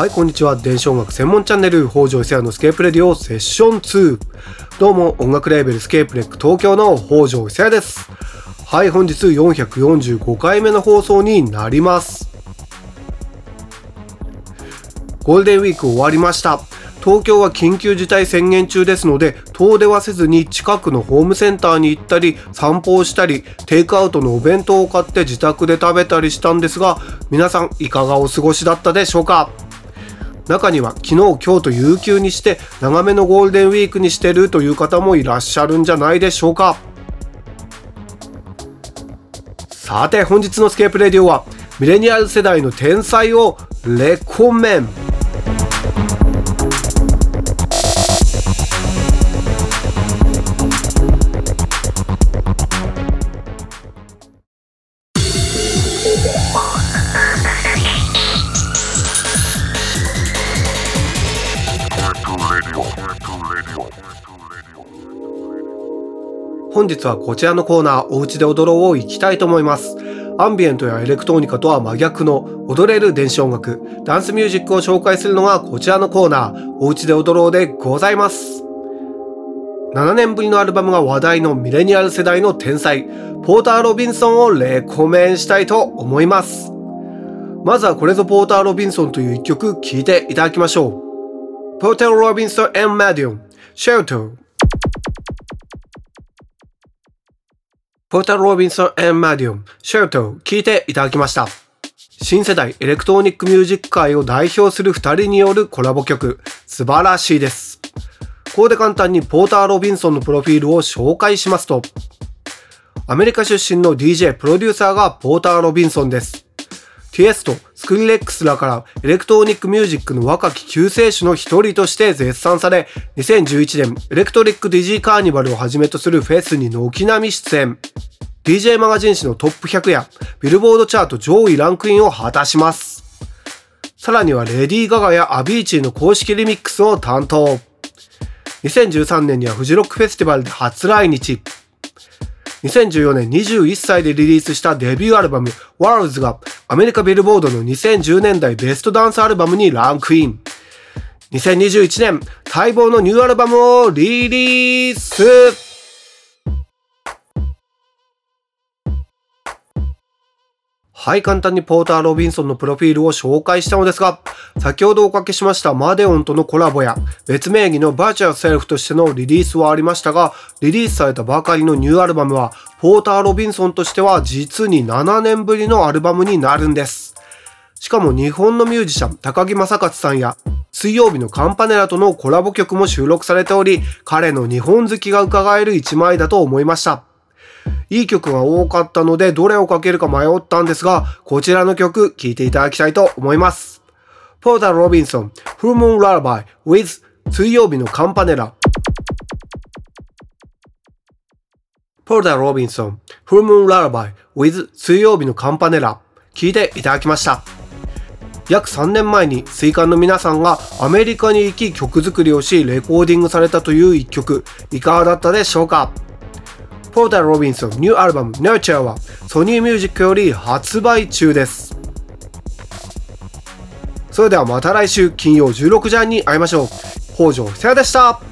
はいこんにちは。電子音楽専門チャンネル北条伊勢屋のスケープレディオセッション2どうも音楽レーベルスケープレック東京の北条伊勢屋です。はい本日445回目の放送になります。ゴールデンウィーク終わりました。東京は緊急事態宣言中ですので遠出はせずに近くのホームセンターに行ったり散歩をしたりテイクアウトのお弁当を買って自宅で食べたりしたんですが皆さんいかがお過ごしだったでしょうか？中には昨日今日と有給にして長めのゴールデンウィークにしてるという方もいらっしゃるんじゃないでしょうか。さて本日のスケープレディオはミレニアル世代の天才をレコメン。本日はこちらのコーナー、おうちで踊ろうを行きたいと思います。アンビエントやエレクトーニカとは真逆の踊れる電子音楽、ダンスミュージックを紹介するのがこちらのコーナー、おうちで踊ろうでございます。7年ぶりのアルバムが話題のミレニアル世代の天才、ポーター・ロビンソンをレコメンしたいと思います。まずはこれぞポーター・ロビンソンという一曲聴いていただきましょう。ポーター・ロビンソン and マデポーター・ロビンソン・マデオン、 Shelter を聴いていただきました。新世代エレクトロニックミュージック界を代表する二人によるコラボ曲、素晴らしいです。ここで簡単にポーター・ロビンソンのプロフィールを紹介しますと、アメリカ出身の DJ プロデューサーがポーター・ロビンソンです。ティエスト、スクリレックスらからエレクトロニックミュージックの若き救世主の一人として絶賛され、2011年エレクトリックデイジーカーニバルをはじめとするフェスに軒並み出演。DJ マガジン誌のトップ100やビルボードチャート上位ランクインを果たします。さらにはレディー・ガガやアヴィーチーの公式リミックスを担当。2013年にはフジロックフェスティバルで初来日。2014年21歳でリリースしたデビューアルバム Worlds がアメリカビルボードの2010年代ベストダンスアルバムにランクイン。2021年待望のニューアルバムをリリースはい、簡単にポーター・ロビンソンのプロフィールを紹介したのですが、先ほどおかけしましたマデオンとのコラボや、別名義のバーチャルセルフとしてのリリースはありましたが、リリースされたばかりのニューアルバムは、ポーター・ロビンソンとしては実に7年ぶりのアルバムになるんです。しかも日本のミュージシャン、高木正勝さんや、水曜日のカンパネラとのコラボ曲も収録されており、彼の日本好きが伺える一枚だと思いました。いい曲が多かったので、どれをかけるか迷ったんですが、こちらの曲、聴いていただきたいと思います。ポーター・ロビンソン、フルムーン・ララバイ、with 水曜日のカンパネラ。ポーター・ロビンソン、フルムーン・ララバイ、with 水曜日のカンパネラ。聴いていただきました。約3年前に水管の皆さんがアメリカに行き曲作りをしレコーディングされたという一曲いかがだったでしょうか？ポータル・ロビンソンニューアルバム Nurture はソニーミュージックより発売中です。それではまた来週金曜16時半に会いましょう。北条久也でした。